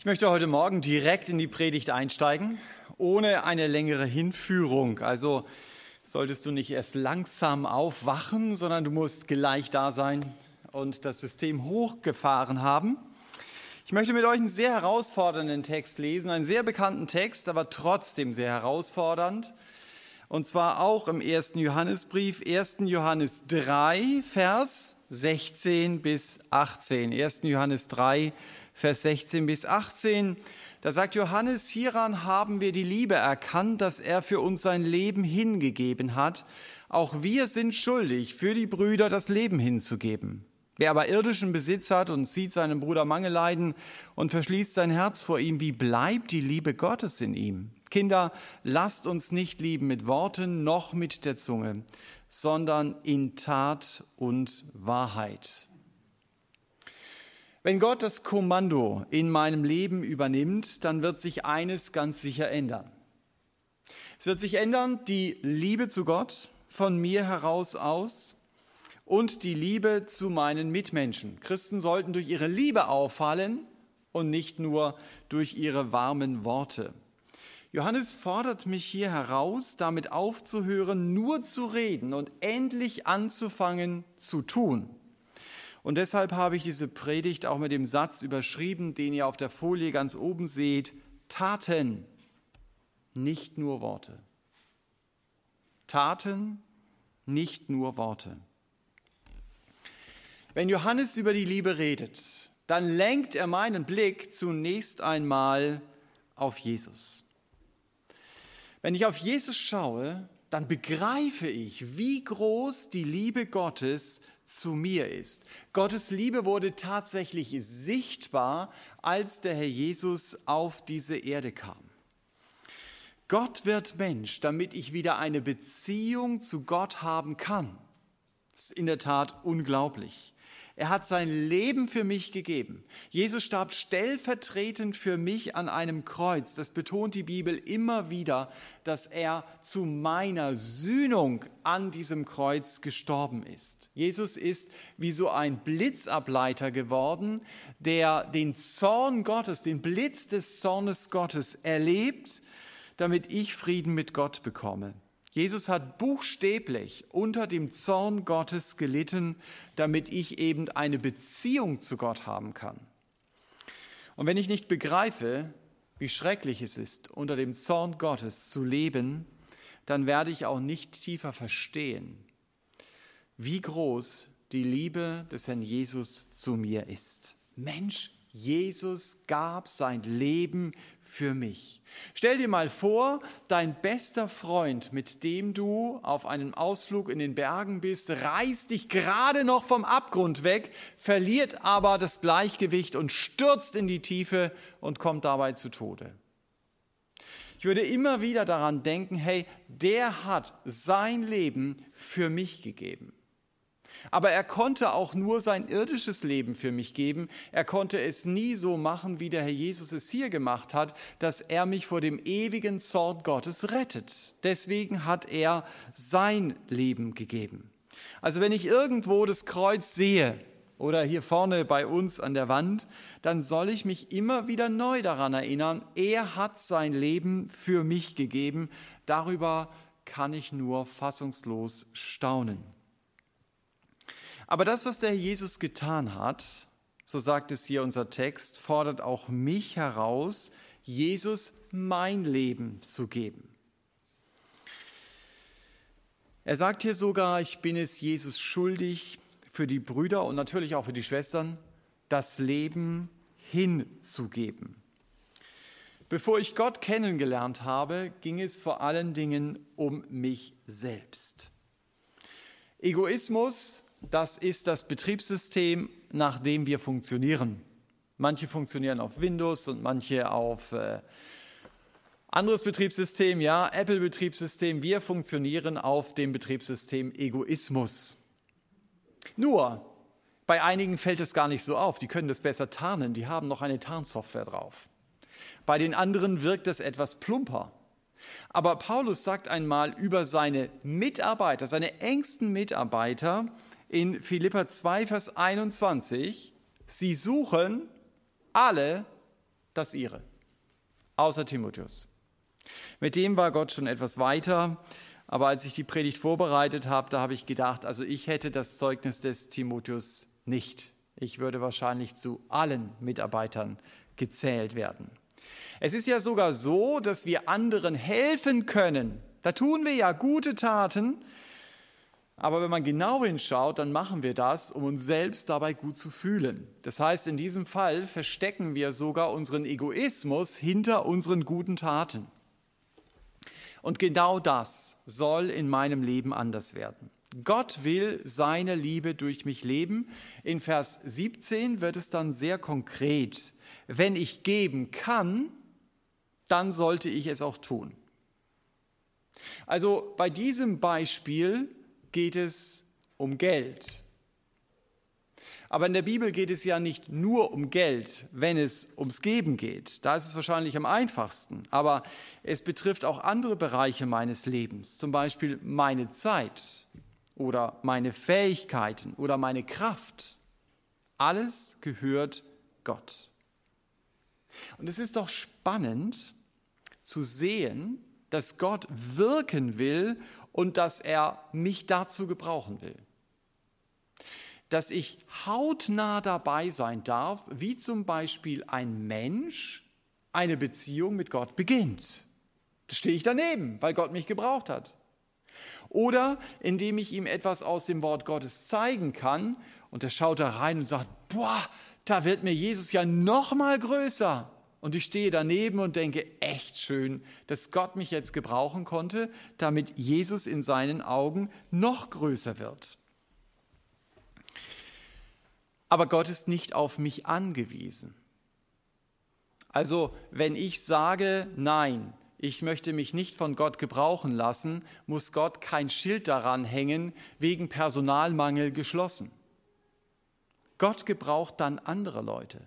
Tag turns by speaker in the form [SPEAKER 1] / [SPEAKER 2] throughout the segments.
[SPEAKER 1] Ich möchte heute Morgen direkt in die Predigt einsteigen, ohne eine längere Hinführung. Also solltest du nicht erst langsam aufwachen, sondern du musst gleich da sein und das System hochgefahren haben. Ich möchte mit euch einen sehr herausfordernden Text lesen, einen sehr bekannten Text, aber trotzdem sehr herausfordernd. Und zwar auch im ersten Johannesbrief, 1. Johannes 3, Vers 16 bis 18. 1. Johannes 3, Vers 16 bis 18. Da sagt Johannes, hieran haben wir die Liebe erkannt, dass er für uns sein Leben hingegeben hat. Auch wir sind schuldig, für die Brüder das Leben hinzugeben. Wer aber irdischen Besitz hat und sieht seinem Bruder Mangel leiden und verschließt sein Herz vor ihm, wie bleibt die Liebe Gottes in ihm? Kinder, lasst uns nicht lieben mit Worten noch mit der Zunge, sondern in Tat und Wahrheit. Wenn Gott das Kommando in meinem Leben übernimmt, dann wird sich eines ganz sicher ändern. Es wird sich ändern, die Liebe zu Gott von mir heraus aus und die Liebe zu meinen Mitmenschen. Christen sollten durch ihre Liebe auffallen und nicht nur durch ihre warmen Worte. Johannes fordert mich hier heraus, damit aufzuhören, nur zu reden und endlich anzufangen zu tun. Und deshalb habe ich diese Predigt auch mit dem Satz überschrieben, den ihr auf der Folie ganz oben seht. Taten, nicht nur Worte. Taten, nicht nur Worte. Wenn Johannes über die Liebe redet, dann lenkt er meinen Blick zunächst einmal auf Jesus. Wenn ich auf Jesus schaue, dann begreife ich, wie groß die Liebe Gottes zu mir ist. Gottes Liebe wurde tatsächlich sichtbar, als der Herr Jesus auf diese Erde kam. Gott wird Mensch, damit ich wieder eine Beziehung zu Gott haben kann. Das ist in der Tat unglaublich. Er hat sein Leben für mich gegeben. Jesus starb stellvertretend für mich an einem Kreuz. Das betont die Bibel immer wieder, dass er zu meiner Sühnung an diesem Kreuz gestorben ist. Jesus ist wie so ein Blitzableiter geworden, der den Zorn Gottes, den Blitz des Zornes Gottes erlebt, damit ich Frieden mit Gott bekomme. Jesus hat buchstäblich unter dem Zorn Gottes gelitten, damit ich eben eine Beziehung zu Gott haben kann. Und wenn ich nicht begreife, wie schrecklich es ist, unter dem Zorn Gottes zu leben, dann werde ich auch nicht tiefer verstehen, wie groß die Liebe des Herrn Jesus zu mir ist. Mensch, Jesus gab sein Leben für mich. Stell dir mal vor, dein bester Freund, mit dem du auf einem Ausflug in den Bergen bist, reißt dich gerade noch vom Abgrund weg, verliert aber das Gleichgewicht und stürzt in die Tiefe und kommt dabei zu Tode. Ich würde immer wieder daran denken, hey, der hat sein Leben für mich gegeben. Aber er konnte auch nur sein irdisches Leben für mich geben. Er konnte es nie so machen, wie der Herr Jesus es hier gemacht hat, dass er mich vor dem ewigen Zorn Gottes rettet. Deswegen hat er sein Leben gegeben. Also wenn ich irgendwo das Kreuz sehe oder hier vorne bei uns an der Wand, dann soll ich mich immer wieder neu daran erinnern, er hat sein Leben für mich gegeben. Darüber kann ich nur fassungslos staunen. Aber das, was der Jesus getan hat, so sagt es hier unser Text, fordert auch mich heraus, Jesus mein Leben zu geben. Er sagt hier sogar, ich bin es Jesus schuldig, für die Brüder und natürlich auch für die Schwestern das Leben hinzugeben. Bevor ich Gott kennengelernt habe, ging es vor allen Dingen um mich selbst. Egoismus das ist das Betriebssystem, nach dem wir funktionieren. Manche funktionieren auf Windows und manche auf äh, anderes Betriebssystem, ja, Apple-Betriebssystem. Wir funktionieren auf dem Betriebssystem Egoismus. Nur, bei einigen fällt es gar nicht so auf. Die können das besser tarnen. Die haben noch eine Tarnsoftware drauf. Bei den anderen wirkt es etwas plumper. Aber Paulus sagt einmal über seine Mitarbeiter, seine engsten Mitarbeiter, in Philippa 2, Vers 21, sie suchen alle das ihre, außer Timotheus. Mit dem war Gott schon etwas weiter, aber als ich die Predigt vorbereitet habe, da habe ich gedacht, also ich hätte das Zeugnis des Timotheus nicht. Ich würde wahrscheinlich zu allen Mitarbeitern gezählt werden. Es ist ja sogar so, dass wir anderen helfen können. Da tun wir ja gute Taten, aber wenn man genau hinschaut, dann machen wir das, um uns selbst dabei gut zu fühlen. Das heißt, in diesem Fall verstecken wir sogar unseren Egoismus hinter unseren guten Taten. Und genau das soll in meinem Leben anders werden. Gott will seine Liebe durch mich leben. In Vers 17 wird es dann sehr konkret. Wenn ich geben kann, dann sollte ich es auch tun. Also bei diesem Beispiel geht es um Geld. Aber in der Bibel geht es ja nicht nur um Geld, wenn es ums Geben geht. Da ist es wahrscheinlich am einfachsten. Aber es betrifft auch andere Bereiche meines Lebens, zum Beispiel meine Zeit oder meine Fähigkeiten oder meine Kraft. Alles gehört Gott. Und es ist doch spannend zu sehen, dass Gott wirken will und dass er mich dazu gebrauchen will. Dass ich hautnah dabei sein darf, wie zum Beispiel ein Mensch eine Beziehung mit Gott beginnt. Da stehe ich daneben, weil Gott mich gebraucht hat. Oder indem ich ihm etwas aus dem Wort Gottes zeigen kann und er schaut da rein und sagt, boah, da wird mir Jesus ja noch mal größer. Und ich stehe daneben und denke, echt schön, dass Gott mich jetzt gebrauchen konnte, damit Jesus in seinen Augen noch größer wird. Aber Gott ist nicht auf mich angewiesen. Also wenn ich sage, nein, ich möchte mich nicht von Gott gebrauchen lassen, muss Gott kein Schild daran hängen, wegen Personalmangel geschlossen. Gott gebraucht dann andere Leute.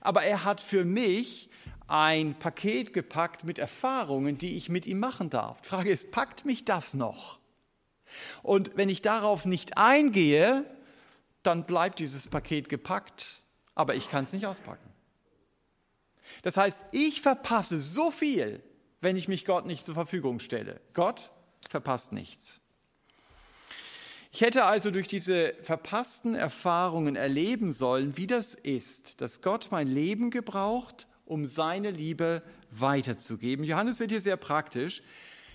[SPEAKER 1] Aber er hat für mich ein Paket gepackt mit Erfahrungen, die ich mit ihm machen darf. Die Frage ist, packt mich das noch? Und wenn ich darauf nicht eingehe, dann bleibt dieses Paket gepackt, aber ich kann es nicht auspacken. Das heißt, ich verpasse so viel, wenn ich mich Gott nicht zur Verfügung stelle. Gott verpasst nichts. Ich hätte also durch diese verpassten Erfahrungen erleben sollen, wie das ist, dass Gott mein Leben gebraucht, um seine Liebe weiterzugeben. Johannes wird hier sehr praktisch.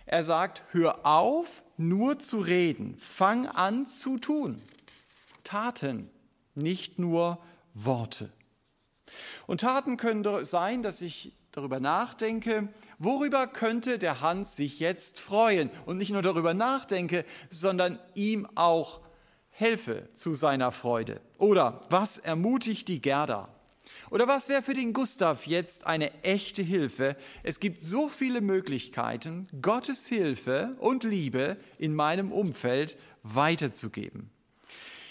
[SPEAKER 1] Er sagt, hör auf, nur zu reden, fang an zu tun. Taten, nicht nur Worte. Und Taten können sein, dass ich darüber nachdenke, worüber könnte der Hans sich jetzt freuen und nicht nur darüber nachdenke, sondern ihm auch helfe zu seiner Freude. Oder was ermutigt die Gerda? Oder was wäre für den Gustav jetzt eine echte Hilfe? Es gibt so viele Möglichkeiten, Gottes Hilfe und Liebe in meinem Umfeld weiterzugeben.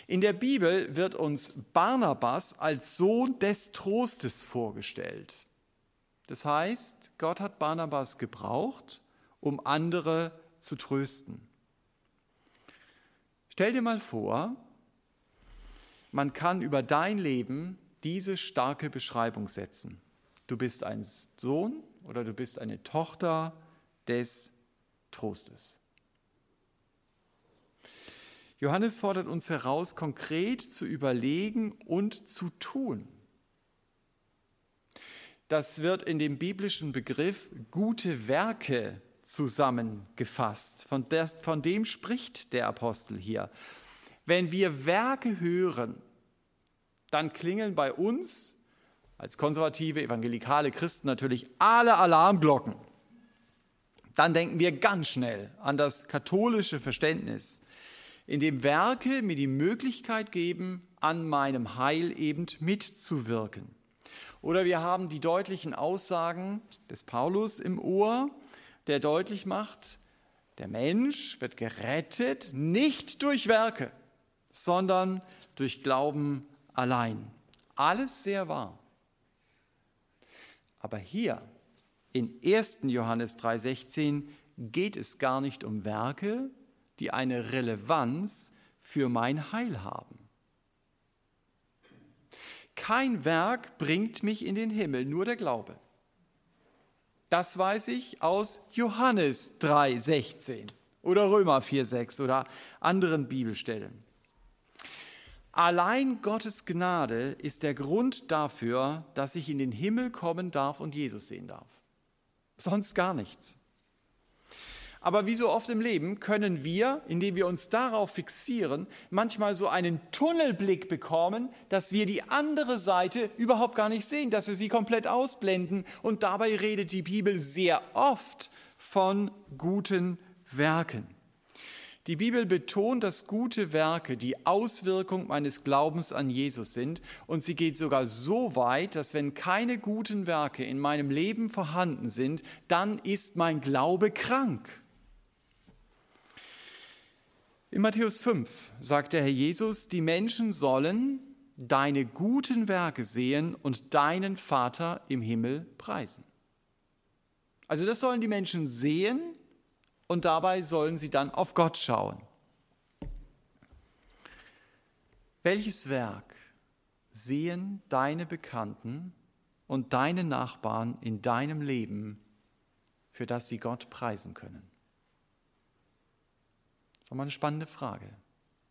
[SPEAKER 1] In der Bibel wird uns Barnabas als Sohn des Trostes vorgestellt. Das heißt, Gott hat Barnabas gebraucht, um andere zu trösten. Stell dir mal vor, man kann über dein Leben diese starke Beschreibung setzen. Du bist ein Sohn oder du bist eine Tochter des Trostes. Johannes fordert uns heraus, konkret zu überlegen und zu tun. Das wird in dem biblischen Begriff gute Werke zusammengefasst. Von, der, von dem spricht der Apostel hier. Wenn wir Werke hören, dann klingeln bei uns als konservative, evangelikale Christen natürlich alle Alarmglocken. Dann denken wir ganz schnell an das katholische Verständnis, in dem Werke mir die Möglichkeit geben, an meinem Heil eben mitzuwirken. Oder wir haben die deutlichen Aussagen des Paulus im Ohr, der deutlich macht, der Mensch wird gerettet nicht durch Werke, sondern durch Glauben allein. Alles sehr wahr. Aber hier in 1. Johannes 3:16 geht es gar nicht um Werke, die eine Relevanz für mein Heil haben. Kein Werk bringt mich in den Himmel, nur der Glaube. Das weiß ich aus Johannes 3,16 oder Römer 4,6 oder anderen Bibelstellen. Allein Gottes Gnade ist der Grund dafür, dass ich in den Himmel kommen darf und Jesus sehen darf. Sonst gar nichts. Aber wie so oft im Leben können wir, indem wir uns darauf fixieren, manchmal so einen Tunnelblick bekommen, dass wir die andere Seite überhaupt gar nicht sehen, dass wir sie komplett ausblenden. Und dabei redet die Bibel sehr oft von guten Werken. Die Bibel betont, dass gute Werke die Auswirkung meines Glaubens an Jesus sind und sie geht sogar so weit, dass wenn keine guten Werke in meinem Leben vorhanden sind, dann ist mein Glaube krank. In Matthäus 5 sagt der Herr Jesus, die Menschen sollen deine guten Werke sehen und deinen Vater im Himmel preisen. Also das sollen die Menschen sehen und dabei sollen sie dann auf Gott schauen. Welches Werk sehen deine Bekannten und deine Nachbarn in deinem Leben, für das sie Gott preisen können? Ist eine spannende Frage,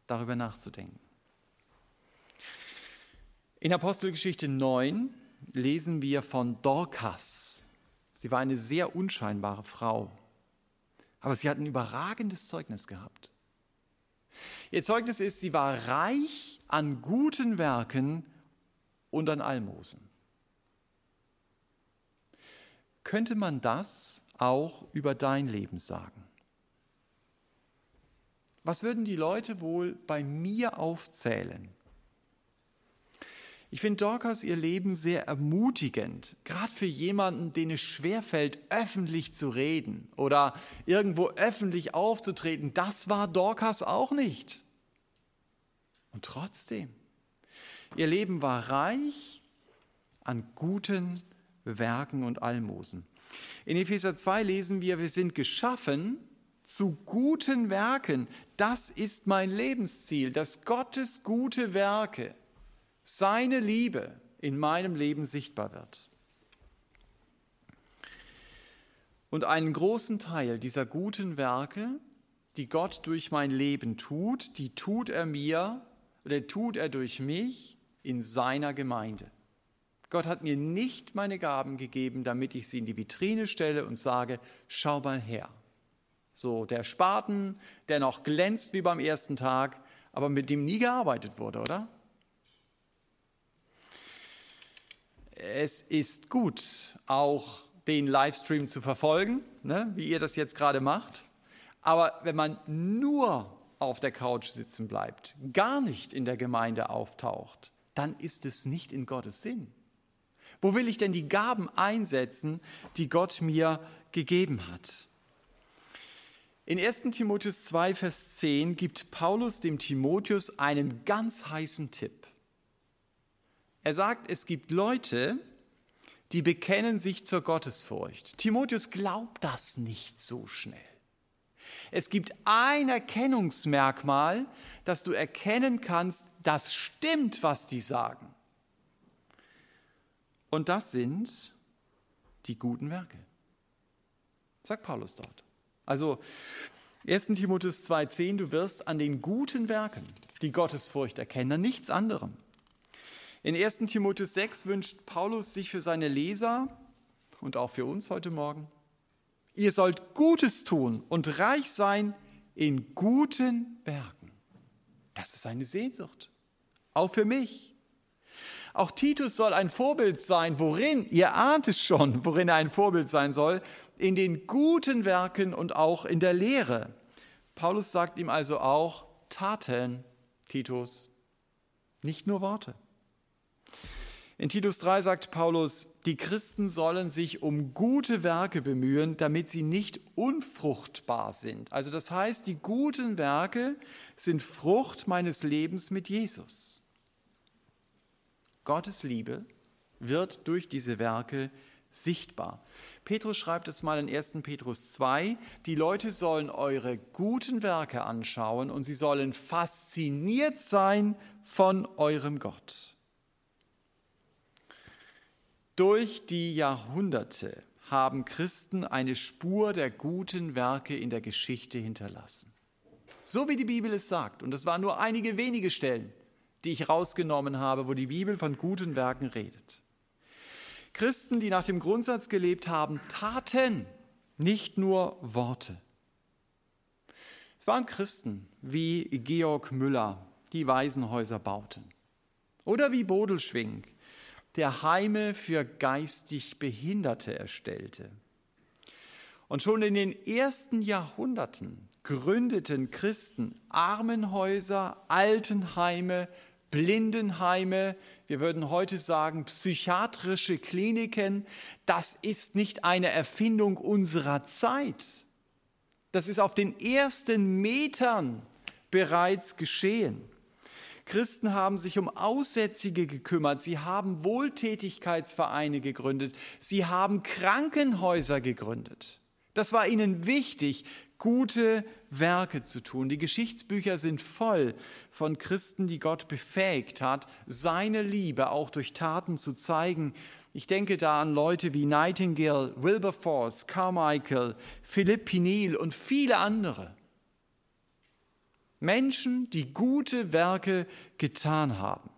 [SPEAKER 1] darüber nachzudenken. In Apostelgeschichte 9 lesen wir von Dorcas. Sie war eine sehr unscheinbare Frau, aber sie hat ein überragendes Zeugnis gehabt. Ihr Zeugnis ist, sie war reich an guten Werken und an Almosen. Könnte man das auch über dein Leben sagen? Was würden die Leute wohl bei mir aufzählen? Ich finde Dorcas ihr Leben sehr ermutigend, gerade für jemanden, den es schwerfällt, öffentlich zu reden oder irgendwo öffentlich aufzutreten. Das war Dorcas auch nicht. Und trotzdem, ihr Leben war reich an guten Werken und Almosen. In Epheser 2 lesen wir, wir sind geschaffen zu guten Werken. Das ist mein Lebensziel, dass Gottes gute Werke, seine Liebe in meinem Leben sichtbar wird. Und einen großen Teil dieser guten Werke, die Gott durch mein Leben tut, die tut er mir oder tut er durch mich in seiner Gemeinde. Gott hat mir nicht meine Gaben gegeben, damit ich sie in die Vitrine stelle und sage, schau mal her. So der Spaten, der noch glänzt wie beim ersten Tag, aber mit dem nie gearbeitet wurde, oder? Es ist gut, auch den Livestream zu verfolgen, ne, wie ihr das jetzt gerade macht. Aber wenn man nur auf der Couch sitzen bleibt, gar nicht in der Gemeinde auftaucht, dann ist es nicht in Gottes Sinn. Wo will ich denn die Gaben einsetzen, die Gott mir gegeben hat? In 1 Timotheus 2, Vers 10 gibt Paulus dem Timotheus einen ganz heißen Tipp. Er sagt, es gibt Leute, die bekennen sich zur Gottesfurcht. Timotheus glaubt das nicht so schnell. Es gibt ein Erkennungsmerkmal, dass du erkennen kannst, das stimmt, was die sagen. Und das sind die guten Werke. Sagt Paulus dort. Also 1 Timotheus 2,10, du wirst an den guten Werken die Gottesfurcht erkennen, an nichts anderem. In 1 Timotheus 6 wünscht Paulus sich für seine Leser und auch für uns heute Morgen, ihr sollt Gutes tun und reich sein in guten Werken. Das ist eine Sehnsucht, auch für mich. Auch Titus soll ein Vorbild sein, worin, ihr ahnt es schon, worin er ein Vorbild sein soll, in den guten Werken und auch in der Lehre. Paulus sagt ihm also auch Taten, Titus, nicht nur Worte. In Titus 3 sagt Paulus, die Christen sollen sich um gute Werke bemühen, damit sie nicht unfruchtbar sind. Also das heißt, die guten Werke sind Frucht meines Lebens mit Jesus. Gottes Liebe wird durch diese Werke sichtbar. Petrus schreibt es mal in 1. Petrus 2, die Leute sollen eure guten Werke anschauen und sie sollen fasziniert sein von eurem Gott. Durch die Jahrhunderte haben Christen eine Spur der guten Werke in der Geschichte hinterlassen. So wie die Bibel es sagt. Und das waren nur einige wenige Stellen, die ich rausgenommen habe, wo die Bibel von guten Werken redet. Christen, die nach dem Grundsatz gelebt haben, taten, nicht nur Worte. Es waren Christen wie Georg Müller, die Waisenhäuser bauten. Oder wie Bodelschwing, der Heime für geistig Behinderte erstellte. Und schon in den ersten Jahrhunderten gründeten Christen Armenhäuser, Altenheime, Blindenheime, wir würden heute sagen psychiatrische Kliniken. Das ist nicht eine Erfindung unserer Zeit. Das ist auf den ersten Metern bereits geschehen. Christen haben sich um Aussätzige gekümmert, sie haben Wohltätigkeitsvereine gegründet, sie haben Krankenhäuser gegründet. Das war ihnen wichtig, gute Werke zu tun. Die Geschichtsbücher sind voll von Christen, die Gott befähigt hat, seine Liebe auch durch Taten zu zeigen. Ich denke da an Leute wie Nightingale, Wilberforce, Carmichael, Philipp Pinil und viele andere. Menschen, die gute Werke getan haben.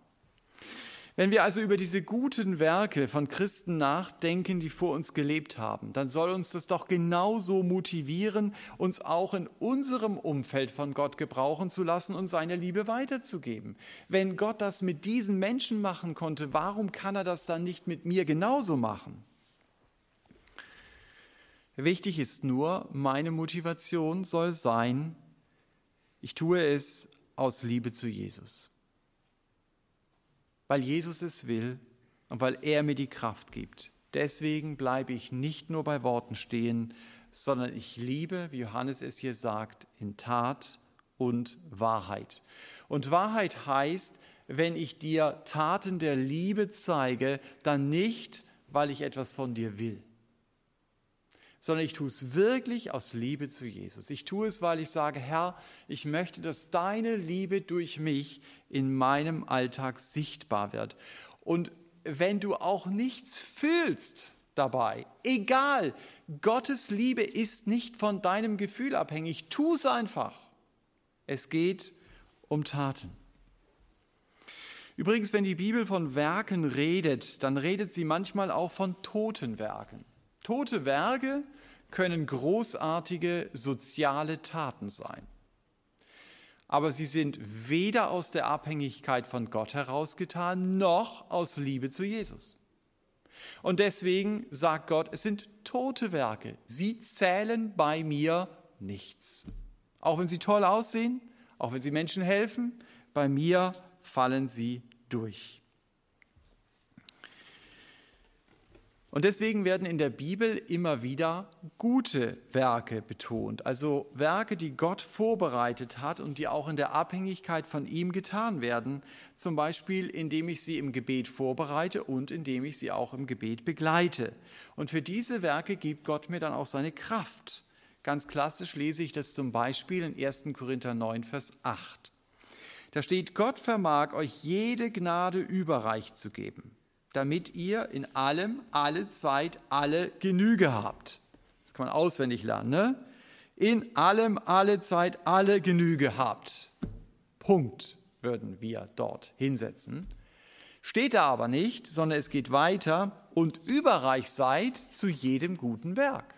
[SPEAKER 1] Wenn wir also über diese guten Werke von Christen nachdenken, die vor uns gelebt haben, dann soll uns das doch genauso motivieren, uns auch in unserem Umfeld von Gott gebrauchen zu lassen und seine Liebe weiterzugeben. Wenn Gott das mit diesen Menschen machen konnte, warum kann er das dann nicht mit mir genauso machen? Wichtig ist nur, meine Motivation soll sein, ich tue es aus Liebe zu Jesus. Weil Jesus es will und weil er mir die Kraft gibt. Deswegen bleibe ich nicht nur bei Worten stehen, sondern ich liebe, wie Johannes es hier sagt, in Tat und Wahrheit. Und Wahrheit heißt, wenn ich dir Taten der Liebe zeige, dann nicht, weil ich etwas von dir will, sondern ich tue es wirklich aus Liebe zu Jesus. Ich tue es, weil ich sage, Herr, ich möchte, dass deine Liebe durch mich in meinem Alltag sichtbar wird. Und wenn du auch nichts fühlst dabei, egal, Gottes Liebe ist nicht von deinem Gefühl abhängig, tu es einfach. Es geht um Taten. Übrigens, wenn die Bibel von Werken redet, dann redet sie manchmal auch von toten Werken. Tote Werke können großartige soziale Taten sein. Aber sie sind weder aus der Abhängigkeit von Gott herausgetan, noch aus Liebe zu Jesus. Und deswegen sagt Gott, es sind tote Werke. Sie zählen bei mir nichts. Auch wenn sie toll aussehen, auch wenn sie Menschen helfen, bei mir fallen sie durch. Und deswegen werden in der Bibel immer wieder gute Werke betont, also Werke, die Gott vorbereitet hat und die auch in der Abhängigkeit von ihm getan werden, zum Beispiel indem ich sie im Gebet vorbereite und indem ich sie auch im Gebet begleite. Und für diese Werke gibt Gott mir dann auch seine Kraft. Ganz klassisch lese ich das zum Beispiel in 1. Korinther 9, Vers 8. Da steht, Gott vermag euch jede Gnade überreich zu geben damit ihr in allem, alle Zeit, alle Genüge habt. Das kann man auswendig lernen. Ne? In allem, alle Zeit, alle Genüge habt. Punkt würden wir dort hinsetzen. Steht da aber nicht, sondern es geht weiter und überreich seid zu jedem guten Werk.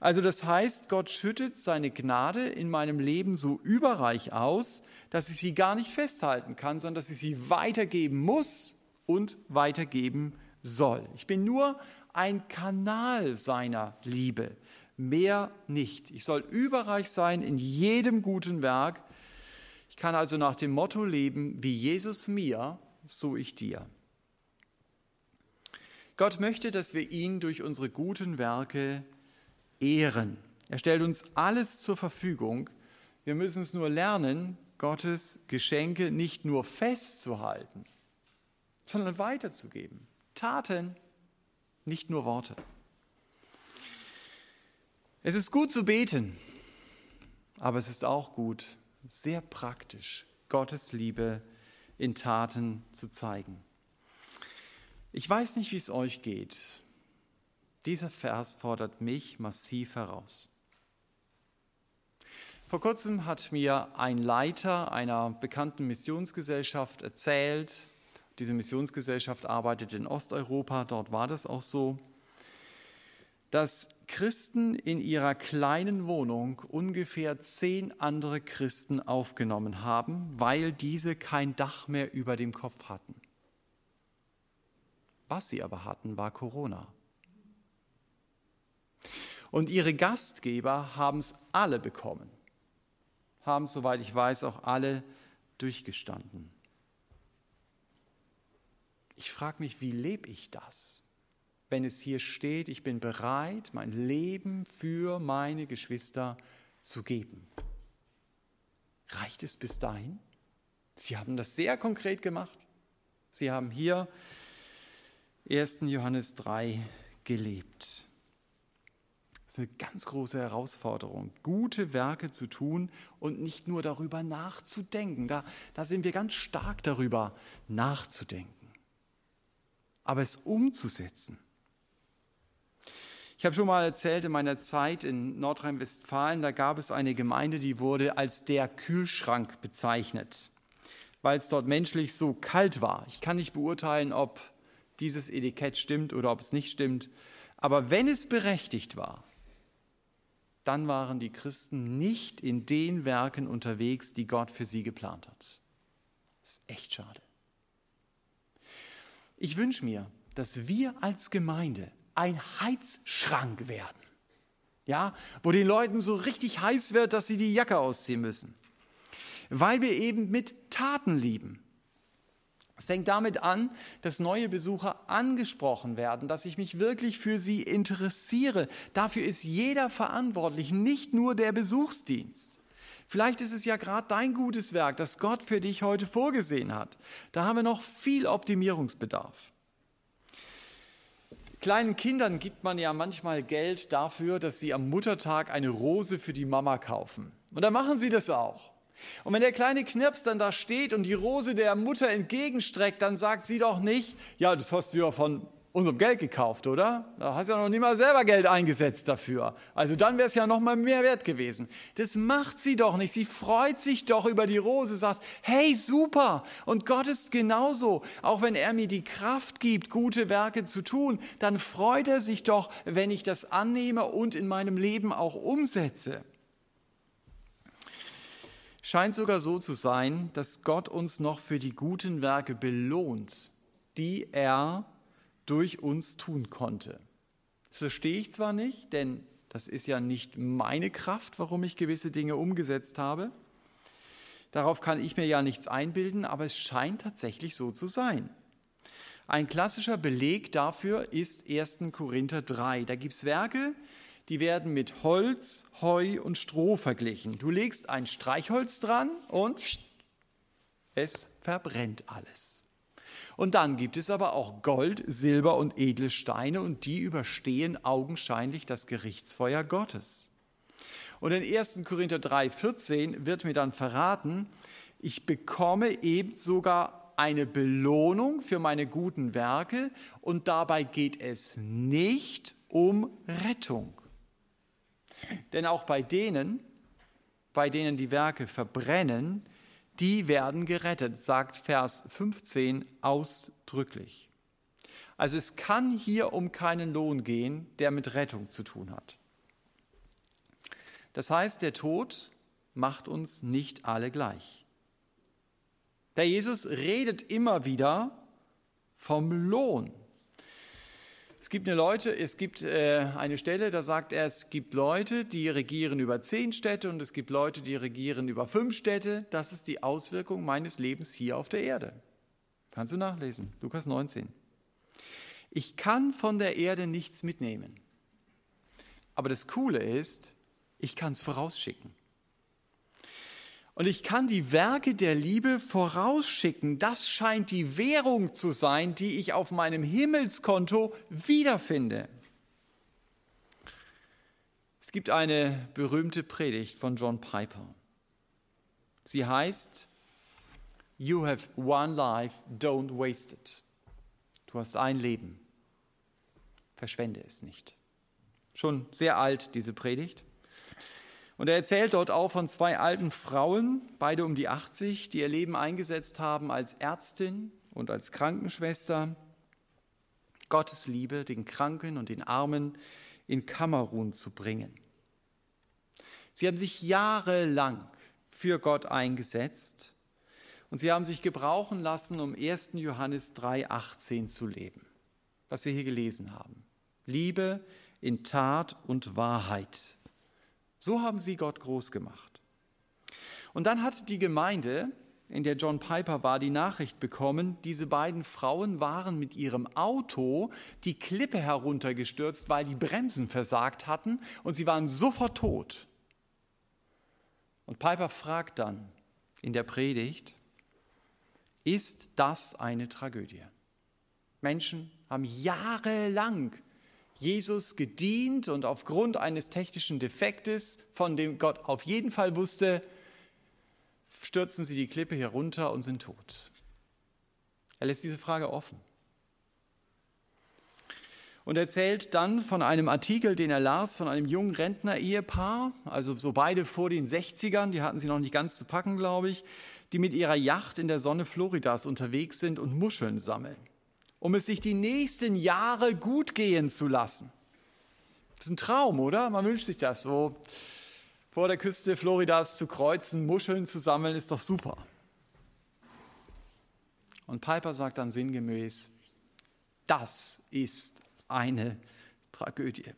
[SPEAKER 1] Also das heißt, Gott schüttet seine Gnade in meinem Leben so überreich aus, dass ich sie gar nicht festhalten kann, sondern dass ich sie weitergeben muss und weitergeben soll. Ich bin nur ein Kanal seiner Liebe, mehr nicht. Ich soll überreich sein in jedem guten Werk. Ich kann also nach dem Motto leben, wie Jesus mir, so ich dir. Gott möchte, dass wir ihn durch unsere guten Werke ehren. Er stellt uns alles zur Verfügung. Wir müssen es nur lernen, Gottes Geschenke nicht nur festzuhalten, sondern weiterzugeben. Taten, nicht nur Worte. Es ist gut zu beten, aber es ist auch gut, sehr praktisch, Gottes Liebe in Taten zu zeigen. Ich weiß nicht, wie es euch geht. Dieser Vers fordert mich massiv heraus. Vor kurzem hat mir ein Leiter einer bekannten Missionsgesellschaft erzählt, diese Missionsgesellschaft arbeitet in Osteuropa, dort war das auch so, dass Christen in ihrer kleinen Wohnung ungefähr zehn andere Christen aufgenommen haben, weil diese kein Dach mehr über dem Kopf hatten. Was sie aber hatten, war Corona. Und ihre Gastgeber haben es alle bekommen, haben, soweit ich weiß, auch alle durchgestanden. Ich frage mich, wie lebe ich das? Wenn es hier steht, ich bin bereit, mein Leben für meine Geschwister zu geben. Reicht es bis dahin? Sie haben das sehr konkret gemacht. Sie haben hier 1. Johannes 3 gelebt. Das ist eine ganz große Herausforderung, gute Werke zu tun und nicht nur darüber nachzudenken. Da, da sind wir ganz stark darüber nachzudenken aber es umzusetzen. Ich habe schon mal erzählt, in meiner Zeit in Nordrhein-Westfalen, da gab es eine Gemeinde, die wurde als der Kühlschrank bezeichnet, weil es dort menschlich so kalt war. Ich kann nicht beurteilen, ob dieses Etikett stimmt oder ob es nicht stimmt, aber wenn es berechtigt war, dann waren die Christen nicht in den Werken unterwegs, die Gott für sie geplant hat. Das ist echt schade. Ich wünsche mir, dass wir als Gemeinde ein Heizschrank werden. Ja, wo den Leuten so richtig heiß wird, dass sie die Jacke ausziehen müssen. Weil wir eben mit Taten lieben. Es fängt damit an, dass neue Besucher angesprochen werden, dass ich mich wirklich für sie interessiere. Dafür ist jeder verantwortlich, nicht nur der Besuchsdienst. Vielleicht ist es ja gerade dein gutes Werk, das Gott für dich heute vorgesehen hat. Da haben wir noch viel Optimierungsbedarf. Kleinen Kindern gibt man ja manchmal Geld dafür, dass sie am Muttertag eine Rose für die Mama kaufen. Und dann machen sie das auch. Und wenn der kleine Knirps dann da steht und die Rose der Mutter entgegenstreckt, dann sagt sie doch nicht, ja, das hast du ja von unserem Geld gekauft, oder? Da hast du ja noch nicht mal selber Geld eingesetzt dafür. Also dann wäre es ja noch mal mehr wert gewesen. Das macht sie doch nicht. Sie freut sich doch über die Rose, sagt, hey, super. Und Gott ist genauso. Auch wenn er mir die Kraft gibt, gute Werke zu tun, dann freut er sich doch, wenn ich das annehme und in meinem Leben auch umsetze. Scheint sogar so zu sein, dass Gott uns noch für die guten Werke belohnt, die er durch uns tun konnte. Das verstehe ich zwar nicht, denn das ist ja nicht meine Kraft, warum ich gewisse Dinge umgesetzt habe. Darauf kann ich mir ja nichts einbilden, aber es scheint tatsächlich so zu sein. Ein klassischer Beleg dafür ist 1. Korinther 3. Da gibt es Werke, die werden mit Holz, Heu und Stroh verglichen. Du legst ein Streichholz dran und es verbrennt alles. Und dann gibt es aber auch Gold, Silber und edle Steine und die überstehen augenscheinlich das Gerichtsfeuer Gottes. Und in 1. Korinther 3, 14 wird mir dann verraten, ich bekomme eben sogar eine Belohnung für meine guten Werke und dabei geht es nicht um Rettung. Denn auch bei denen, bei denen die Werke verbrennen, die werden gerettet, sagt Vers 15 ausdrücklich. Also es kann hier um keinen Lohn gehen, der mit Rettung zu tun hat. Das heißt, der Tod macht uns nicht alle gleich. Der Jesus redet immer wieder vom Lohn. Es gibt eine Leute, es gibt äh, eine Stelle, da sagt er, es gibt Leute, die regieren über zehn Städte und es gibt Leute, die regieren über fünf Städte. Das ist die Auswirkung meines Lebens hier auf der Erde. Kannst du nachlesen, Lukas 19. Ich kann von der Erde nichts mitnehmen. Aber das Coole ist, ich kann es vorausschicken. Und ich kann die Werke der Liebe vorausschicken. Das scheint die Währung zu sein, die ich auf meinem Himmelskonto wiederfinde. Es gibt eine berühmte Predigt von John Piper. Sie heißt, You have one life, don't waste it. Du hast ein Leben. Verschwende es nicht. Schon sehr alt, diese Predigt. Und er erzählt dort auch von zwei alten Frauen, beide um die 80, die ihr Leben eingesetzt haben als Ärztin und als Krankenschwester. Gottes Liebe den Kranken und den Armen in Kamerun zu bringen. Sie haben sich jahrelang für Gott eingesetzt und sie haben sich gebrauchen lassen, um 1. Johannes 3,18 zu leben, was wir hier gelesen haben. Liebe in Tat und Wahrheit. So haben sie Gott groß gemacht. Und dann hat die Gemeinde, in der John Piper war, die Nachricht bekommen, diese beiden Frauen waren mit ihrem Auto die Klippe heruntergestürzt, weil die Bremsen versagt hatten und sie waren sofort tot. Und Piper fragt dann in der Predigt, ist das eine Tragödie? Menschen haben jahrelang Jesus gedient und aufgrund eines technischen Defektes, von dem Gott auf jeden Fall wusste, stürzen sie die Klippe herunter und sind tot. Er lässt diese Frage offen. Und erzählt dann von einem Artikel, den er las, von einem jungen Rentner-Ehepaar, also so beide vor den 60ern, die hatten sie noch nicht ganz zu packen, glaube ich, die mit ihrer Yacht in der Sonne Floridas unterwegs sind und Muscheln sammeln um es sich die nächsten Jahre gut gehen zu lassen. Das ist ein Traum, oder? Man wünscht sich das, so vor der Küste Floridas zu kreuzen, Muscheln zu sammeln, ist doch super. Und Piper sagt dann sinngemäß, das ist eine Tragödie.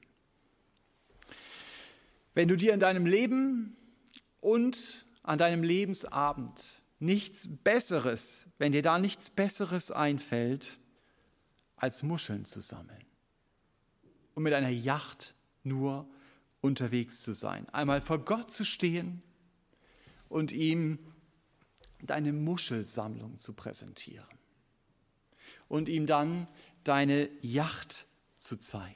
[SPEAKER 1] Wenn du dir in deinem Leben und an deinem Lebensabend nichts Besseres, wenn dir da nichts Besseres einfällt, als Muscheln zu sammeln und mit einer Yacht nur unterwegs zu sein. Einmal vor Gott zu stehen und ihm deine Muschelsammlung zu präsentieren und ihm dann deine Yacht zu zeigen.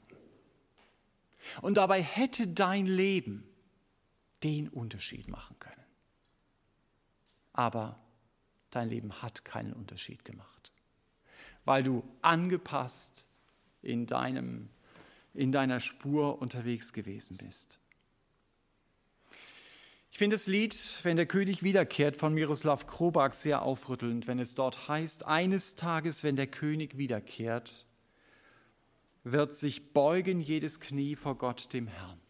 [SPEAKER 1] Und dabei hätte dein Leben den Unterschied machen können. Aber dein Leben hat keinen Unterschied gemacht weil du angepasst in, deinem, in deiner Spur unterwegs gewesen bist. Ich finde das Lied, wenn der König wiederkehrt, von Miroslav Krobak sehr aufrüttelnd, wenn es dort heißt, eines Tages, wenn der König wiederkehrt, wird sich beugen jedes Knie vor Gott, dem Herrn.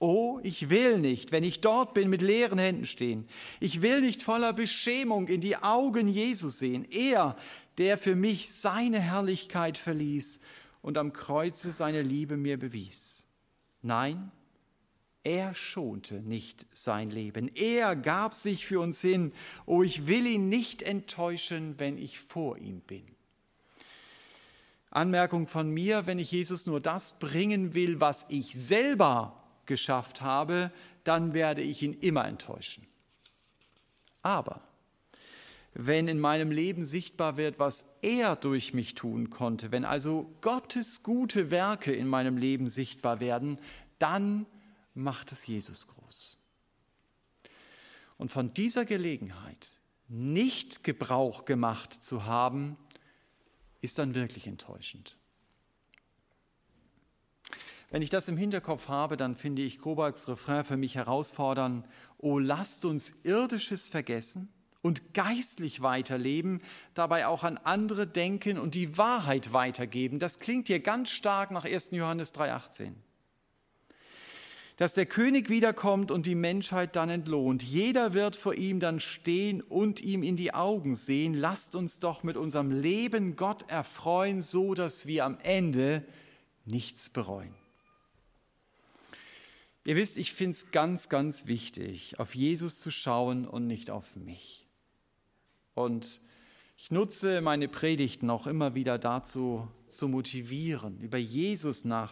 [SPEAKER 1] Oh, ich will nicht, wenn ich dort bin, mit leeren Händen stehen. Ich will nicht voller Beschämung in die Augen Jesu sehen. Er, der für mich seine Herrlichkeit verließ und am Kreuze seine Liebe mir bewies. Nein, er schonte nicht sein Leben. Er gab sich für uns hin. Oh, ich will ihn nicht enttäuschen, wenn ich vor ihm bin. Anmerkung von mir, wenn ich Jesus nur das bringen will, was ich selber geschafft habe, dann werde ich ihn immer enttäuschen. Aber wenn in meinem Leben sichtbar wird, was er durch mich tun konnte, wenn also Gottes gute Werke in meinem Leben sichtbar werden, dann macht es Jesus groß. Und von dieser Gelegenheit nicht Gebrauch gemacht zu haben, ist dann wirklich enttäuschend. Wenn ich das im Hinterkopf habe, dann finde ich Kobaks Refrain für mich herausfordern, oh lasst uns irdisches vergessen und geistlich weiterleben, dabei auch an andere denken und die Wahrheit weitergeben. Das klingt hier ganz stark nach 1. Johannes 3.18. Dass der König wiederkommt und die Menschheit dann entlohnt. Jeder wird vor ihm dann stehen und ihm in die Augen sehen. Lasst uns doch mit unserem Leben Gott erfreuen, so dass wir am Ende nichts bereuen. Ihr wisst, ich finde es ganz, ganz wichtig, auf Jesus zu schauen und nicht auf mich. Und ich nutze meine Predigten auch immer wieder dazu, zu motivieren, über Jesus nachzudenken